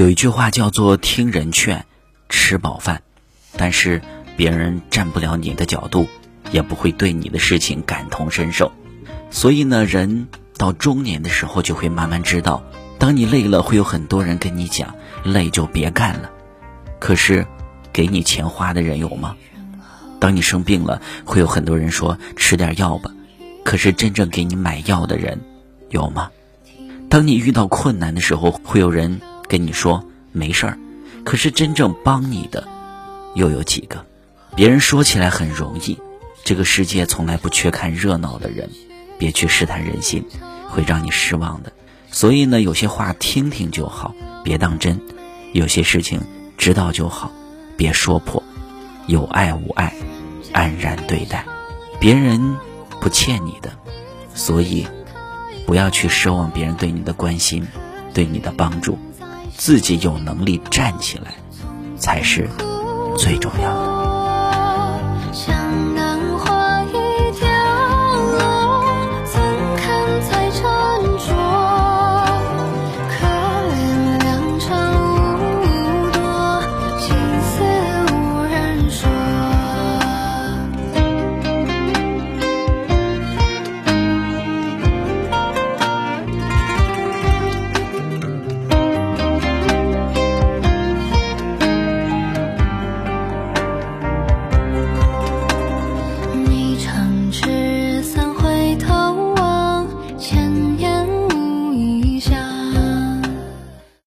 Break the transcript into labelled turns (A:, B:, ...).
A: 有一句话叫做“听人劝，吃饱饭”，但是别人站不了你的角度，也不会对你的事情感同身受。所以呢，人到中年的时候就会慢慢知道，当你累了，会有很多人跟你讲“累就别干了”，可是给你钱花的人有吗？当你生病了，会有很多人说“吃点药吧”，可是真正给你买药的人有吗？当你遇到困难的时候，会有人。跟你说没事儿，可是真正帮你的又有几个？别人说起来很容易，这个世界从来不缺看热闹的人，别去试探人心，会让你失望的。所以呢，有些话听听就好，别当真；有些事情知道就好，别说破。有爱无爱，安然对待。别人不欠你的，所以不要去奢望别人对你的关心，对你的帮助。自己有能力站起来，才是最重要的。